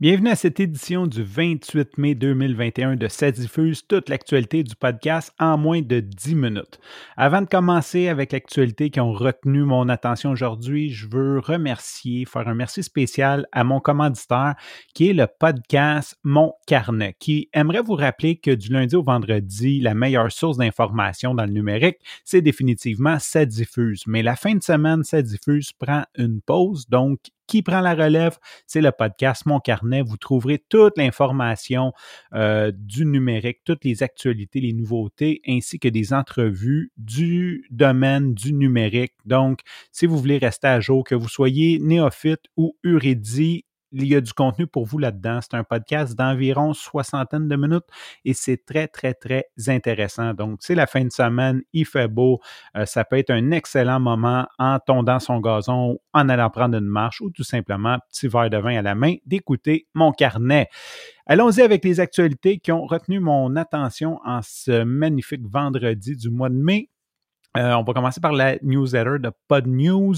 Bienvenue à cette édition du 28 mai 2021 de Ça diffuse toute l'actualité du podcast en moins de 10 minutes. Avant de commencer avec l'actualité qui ont retenu mon attention aujourd'hui, je veux remercier, faire un merci spécial à mon commanditaire qui est le podcast Mon Carnet, qui aimerait vous rappeler que du lundi au vendredi, la meilleure source d'information dans le numérique, c'est définitivement Ça diffuse. Mais la fin de semaine, Ça diffuse prend une pause, donc qui prend la relève, c'est le podcast Mon Carnet. Vous trouverez toute l'information euh, du numérique, toutes les actualités, les nouveautés, ainsi que des entrevues du domaine du numérique. Donc, si vous voulez rester à jour, que vous soyez néophyte ou urédit, il y a du contenu pour vous là-dedans. C'est un podcast d'environ soixantaine de minutes et c'est très, très, très intéressant. Donc, c'est la fin de semaine, il fait beau. Euh, ça peut être un excellent moment en tondant son gazon, en allant prendre une marche ou tout simplement, petit verre de vin à la main, d'écouter mon carnet. Allons-y avec les actualités qui ont retenu mon attention en ce magnifique vendredi du mois de mai. Euh, on va commencer par la newsletter de Pod News.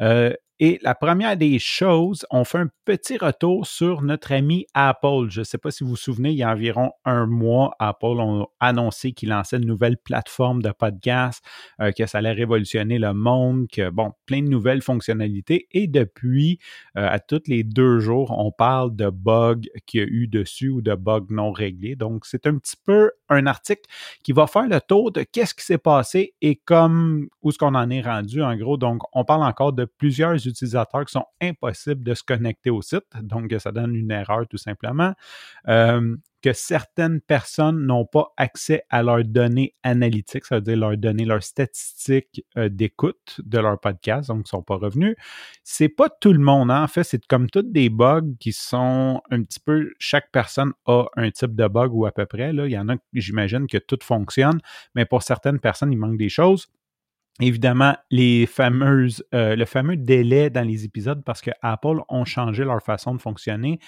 Euh, et la première des choses, on fait un petit retour sur notre ami Apple. Je ne sais pas si vous vous souvenez, il y a environ un mois, Apple a annoncé qu'il lançait une nouvelle plateforme de podcast, euh, que ça allait révolutionner le monde, que bon, plein de nouvelles fonctionnalités. Et depuis, euh, à tous les deux jours, on parle de bugs qu'il y a eu dessus ou de bugs non réglés. Donc, c'est un petit peu un article qui va faire le tour de qu'est-ce qui s'est passé et comme où est-ce qu'on en est rendu en gros. Donc, on parle encore de plusieurs utilisateurs qui sont impossibles de se connecter au site, donc ça donne une erreur tout simplement. Euh, que certaines personnes n'ont pas accès à leurs données analytiques, ça veut dire leurs données, leurs statistiques euh, d'écoute de leur podcast, donc ne sont pas revenus. C'est pas tout le monde, hein. en fait, c'est comme toutes des bugs qui sont un petit peu, chaque personne a un type de bug ou à peu près. Là. Il y en a, j'imagine que tout fonctionne, mais pour certaines personnes, il manque des choses. Évidemment, les fameuses, euh, le fameux délai dans les épisodes parce que Apple ont changé leur façon de fonctionner.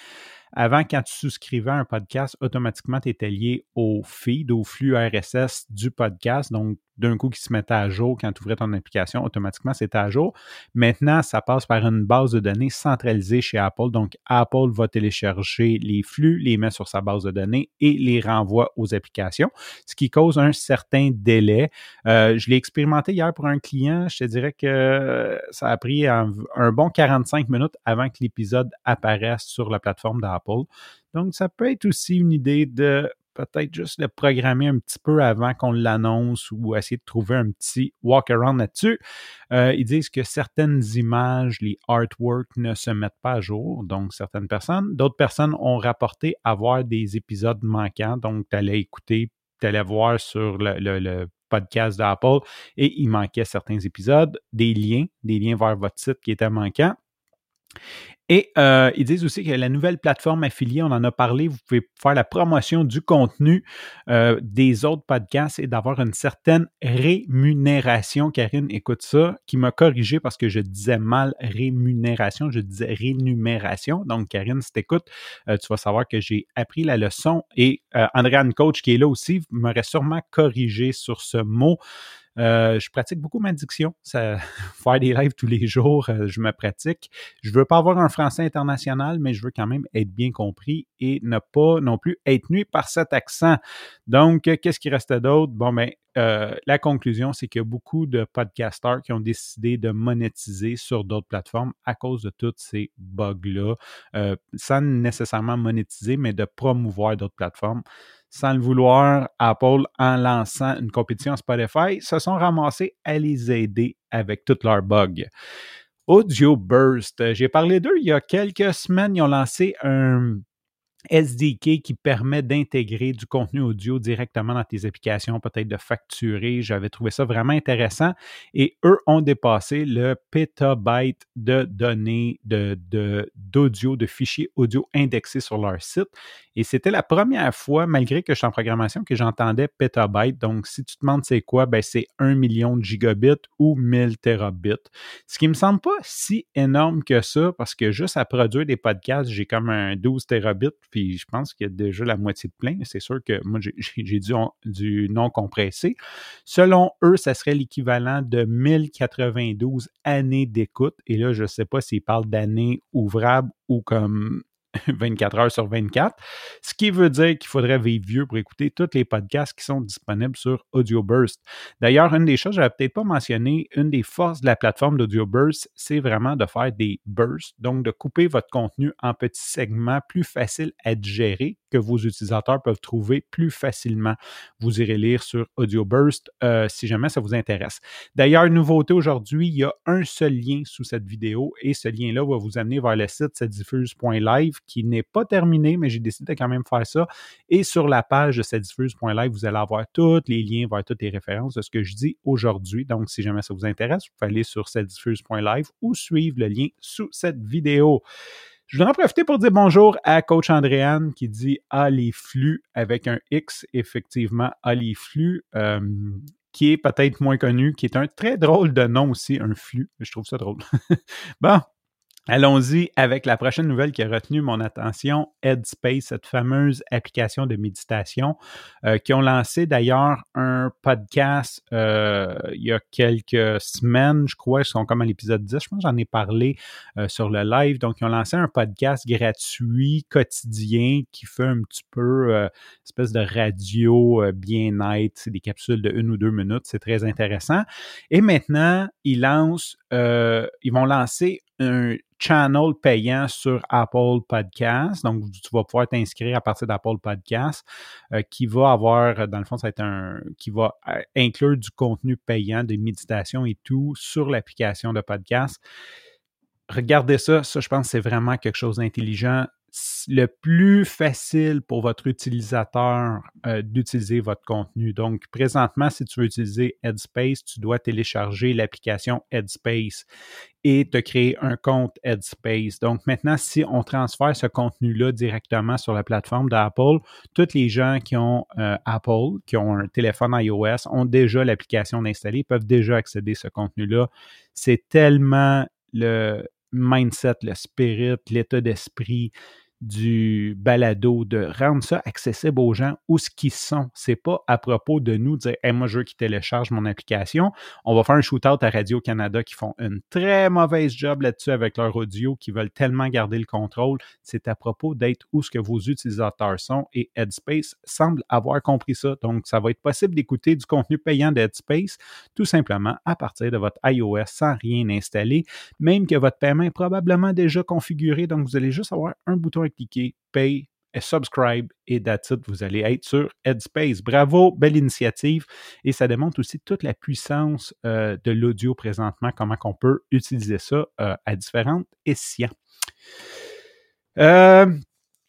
Avant, quand tu souscrivais un podcast, automatiquement, tu étais lié au feed, au flux RSS du podcast. Donc, d'un coup, qui se mettait à jour quand tu ouvrais ton application, automatiquement, c'était à jour. Maintenant, ça passe par une base de données centralisée chez Apple. Donc, Apple va télécharger les flux, les met sur sa base de données et les renvoie aux applications, ce qui cause un certain délai. Euh, je l'ai expérimenté hier pour un client. Je te dirais que ça a pris un, un bon 45 minutes avant que l'épisode apparaisse sur la plateforme d'Apple. Donc, ça peut être aussi une idée de peut-être juste le programmer un petit peu avant qu'on l'annonce ou essayer de trouver un petit walk-around là-dessus. Euh, ils disent que certaines images, les artworks ne se mettent pas à jour, donc certaines personnes. D'autres personnes ont rapporté avoir des épisodes manquants, donc tu allais écouter, tu allais voir sur le, le podcast d'Apple et il manquait certains épisodes, des liens, des liens vers votre site qui étaient manquants. Et euh, ils disent aussi que la nouvelle plateforme affiliée, on en a parlé, vous pouvez faire la promotion du contenu euh, des autres podcasts et d'avoir une certaine rémunération. Karine, écoute ça, qui m'a corrigé parce que je disais mal rémunération, je disais rémunération. Donc, Karine, si tu écoutes, euh, tu vas savoir que j'ai appris la leçon et Andréane Coach, qui est là aussi, m'aurait sûrement corrigé sur ce mot. Euh, je pratique beaucoup ma diction. Faire des lives tous les jours, euh, je me pratique. Je veux pas avoir un français international, mais je veux quand même être bien compris et ne pas non plus être nuit par cet accent. Donc, euh, qu'est-ce qui reste d'autre? Bon, ben, la conclusion, c'est qu'il y a beaucoup de podcasters qui ont décidé de monétiser sur d'autres plateformes à cause de tous ces bugs-là, sans nécessairement monétiser, mais de promouvoir d'autres plateformes sans le vouloir, Apple, en lançant une compétition Spotify, se sont ramassés à les aider avec tous leurs bugs. Audio Burst, j'ai parlé d'eux il y a quelques semaines. Ils ont lancé un, SDK qui permet d'intégrer du contenu audio directement dans tes applications, peut-être de facturer. J'avais trouvé ça vraiment intéressant. Et eux ont dépassé le petabyte de données d'audio, de, de fichiers audio indexés sur leur site. Et c'était la première fois, malgré que je suis en programmation, que j'entendais petabyte. Donc, si tu te demandes c'est quoi, ben c'est 1 million de gigabits ou 1000 terabits. Ce qui me semble pas si énorme que ça, parce que juste à produire des podcasts, j'ai comme un 12 terabits puis je pense qu'il y a déjà la moitié de plein. C'est sûr que moi, j'ai du, du non compressé. Selon eux, ça serait l'équivalent de 1092 années d'écoute. Et là, je ne sais pas s'ils parlent d'années ouvrables ou comme 24 heures sur 24, ce qui veut dire qu'il faudrait vivre vieux pour écouter tous les podcasts qui sont disponibles sur Audio Burst. D'ailleurs, une des choses, je n'avais peut-être pas mentionné, une des forces de la plateforme d'Audio Burst, c'est vraiment de faire des bursts, donc de couper votre contenu en petits segments plus faciles à digérer que vos utilisateurs peuvent trouver plus facilement. Vous irez lire sur Audio Burst euh, si jamais ça vous intéresse. D'ailleurs, nouveauté aujourd'hui, il y a un seul lien sous cette vidéo et ce lien-là va vous amener vers le site diffuse.live qui n'est pas terminé, mais j'ai décidé de quand même faire ça. Et sur la page de vous allez avoir tous les liens vers toutes les références de ce que je dis aujourd'hui. Donc, si jamais ça vous intéresse, vous pouvez aller sur diffuse.live ou suivre le lien sous cette vidéo. Je voudrais en profiter pour dire bonjour à Coach Andréane qui dit Ah les flux avec un X, effectivement, Ah euh, qui est peut-être moins connu, qui est un très drôle de nom aussi, un flux. Je trouve ça drôle. bon, Allons-y avec la prochaine nouvelle qui a retenu mon attention, Headspace, cette fameuse application de méditation, euh, qui ont lancé d'ailleurs un podcast euh, il y a quelques semaines, je crois, ils sont comme à l'épisode 10, je pense j'en ai parlé euh, sur le live. Donc, ils ont lancé un podcast gratuit, quotidien, qui fait un petit peu espèce de radio bien-être, des capsules de une ou deux minutes, c'est très intéressant. Et maintenant, ils lancent, ils vont lancer un channel payant sur Apple Podcast. Donc, tu vas pouvoir t'inscrire à partir d'Apple Podcast euh, qui va avoir, dans le fond, ça va un, qui va euh, inclure du contenu payant, des méditations et tout sur l'application de podcast. Regardez ça, ça, je pense c'est vraiment quelque chose d'intelligent le plus facile pour votre utilisateur euh, d'utiliser votre contenu. Donc, présentement, si tu veux utiliser Headspace, tu dois télécharger l'application Headspace et te créer un compte Headspace. Donc, maintenant, si on transfère ce contenu-là directement sur la plateforme d'Apple, tous les gens qui ont euh, Apple, qui ont un téléphone iOS, ont déjà l'application installée, peuvent déjà accéder à ce contenu-là. C'est tellement le mindset, le spirit, l'état d'esprit, du balado, de rendre ça accessible aux gens où ce qu'ils sont. C'est pas à propos de nous dire moi je veux qu'ils téléchargent mon application. On va faire un shootout à Radio-Canada qui font une très mauvaise job là-dessus avec leur audio, qui veulent tellement garder le contrôle. C'est à propos d'être où ce que vos utilisateurs sont et Headspace semble avoir compris ça. Donc, ça va être possible d'écouter du contenu payant d'Headspace tout simplement à partir de votre iOS sans rien installer, même que votre paiement est probablement déjà configuré. Donc, vous allez juste avoir un bouton cliquer Pay et Subscribe et that's Vous allez être sur Headspace. Bravo, belle initiative. Et ça démontre aussi toute la puissance euh, de l'audio présentement, comment on peut utiliser ça euh, à différentes escients. Euh,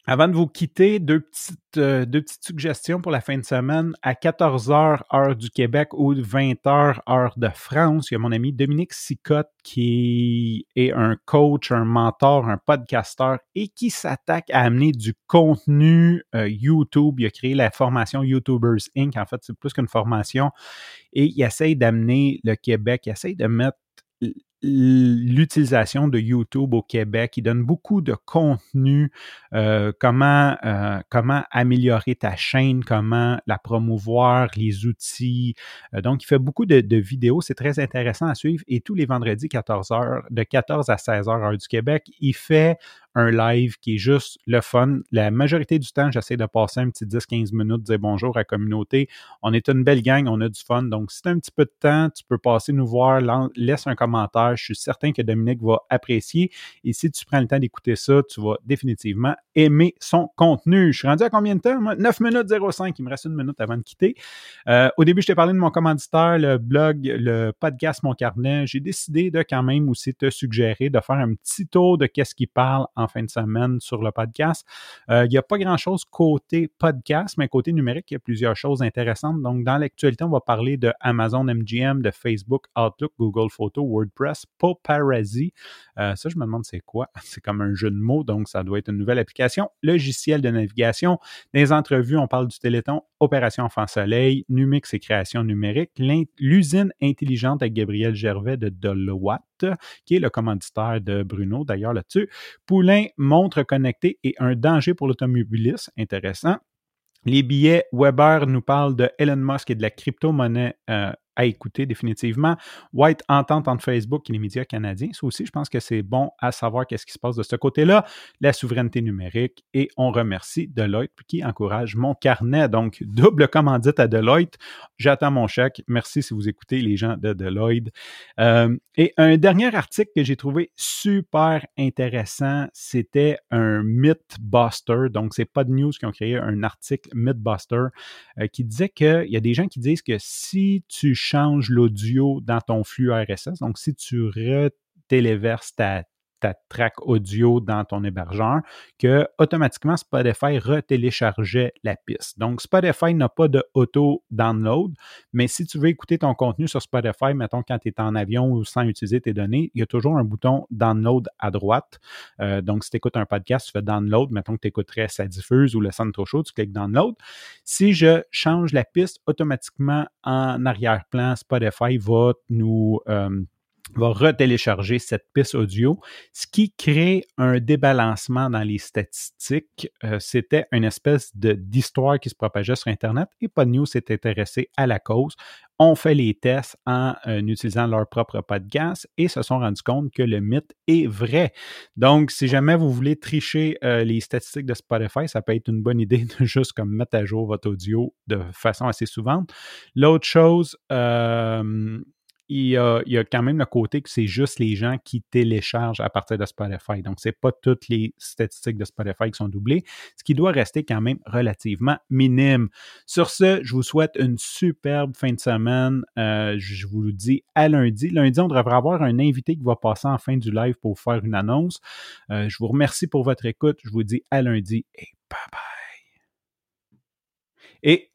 avant de vous quitter, deux petites, euh, deux petites suggestions pour la fin de semaine. À 14h, heure du Québec ou 20h, heure de France, il y a mon ami Dominique Sicotte qui est un coach, un mentor, un podcasteur et qui s'attaque à amener du contenu euh, YouTube. Il a créé la formation YouTubers Inc. En fait, c'est plus qu'une formation. Et il essaye d'amener le Québec, il essaye de mettre l'utilisation de YouTube au Québec. Il donne beaucoup de contenu, euh, comment, euh, comment améliorer ta chaîne, comment la promouvoir, les outils. Euh, donc, il fait beaucoup de, vidéos. C'est très intéressant à suivre. Et tous les vendredis, 14 heures, de 14 à 16 heures, heure du Québec, il fait un live qui est juste le fun. La majorité du temps, j'essaie de passer un petit 10-15 minutes, dire bonjour à la communauté. On est une belle gang, on a du fun. Donc, si tu as un petit peu de temps, tu peux passer nous voir, laisse un commentaire. Je suis certain que Dominique va apprécier. Et si tu prends le temps d'écouter ça, tu vas définitivement aimer son contenu. Je suis rendu à combien de temps? 9 minutes 05. Il me reste une minute avant de quitter. Euh, au début, je t'ai parlé de mon commanditaire, le blog, le podcast Mon Carnet. J'ai décidé de quand même aussi te suggérer de faire un petit tour de qu'est-ce qui parle en fin de semaine sur le podcast. Euh, il n'y a pas grand-chose côté podcast, mais côté numérique, il y a plusieurs choses intéressantes. Donc, dans l'actualité, on va parler de Amazon MGM, de Facebook, Outlook, Google Photos, WordPress, Paparazzi. Euh, ça, je me demande c'est quoi? C'est comme un jeu de mots, donc ça doit être une nouvelle application. Logiciel de navigation. Des entrevues, on parle du Téléthon, Opération Enfant Soleil, Numix et création numérique, l'usine intelligente avec Gabriel Gervais de Deloitte qui est le commanditaire de Bruno, d'ailleurs là-dessus. Poulain, montre connectée et un danger pour l'automobiliste. Intéressant. Les billets, Weber nous parle de Elon Musk et de la crypto-monnaie euh, à écouter définitivement. White Entente entre Facebook et les médias canadiens. Ça aussi, je pense que c'est bon à savoir qu'est-ce qui se passe de ce côté-là. La souveraineté numérique. Et on remercie Deloitte qui encourage mon carnet. Donc, double commandite à Deloitte. J'attends mon chèque. Merci si vous écoutez les gens de Deloitte. Euh, et un dernier article que j'ai trouvé super intéressant, c'était un Mythbuster. Donc, c'est pas de news qui ont créé un article Mythbuster euh, qui disait qu'il y a des gens qui disent que si tu changes l'audio dans ton flux RSS, donc si tu retéléverses ta, ta track audio dans ton hébergeur, que automatiquement Spotify retéléchargeait la piste. Donc, Spotify n'a pas de auto-download, mais si tu veux écouter ton contenu sur Spotify, mettons quand tu es en avion ou sans utiliser tes données, il y a toujours un bouton download à droite. Euh, donc, si tu écoutes un podcast, tu fais download, mettons que tu écouterais Ça diffuse ou le trop chaud, tu cliques download. Si je change la piste, automatiquement en arrière-plan, Spotify va nous euh, va retélécharger cette piste audio, ce qui crée un débalancement dans les statistiques. Euh, c'était une espèce d'histoire qui se propageait sur Internet et Podnews s'est intéressé à la cause. On fait les tests en euh, utilisant leur propre podcast et se sont rendus compte que le mythe est vrai. Donc, si jamais vous voulez tricher euh, les statistiques de Spotify, ça peut être une bonne idée de juste comme mettre à jour votre audio de façon assez souvent. L'autre chose, il y, a, quand même le côté que c'est juste les gens qui téléchargent à partir de Spotify. Donc, ce n'est pas toutes les statistiques de Spotify qui sont doublées, ce qui doit rester quand même relativement minime. Sur ce, je vous souhaite une superbe fin de semaine. Euh, je vous le dis à lundi. Lundi, on devrait avoir un invité qui va passer en fin du live pour faire une annonce. Euh, je vous remercie pour votre écoute. Je vous dis à lundi et bye bye. Et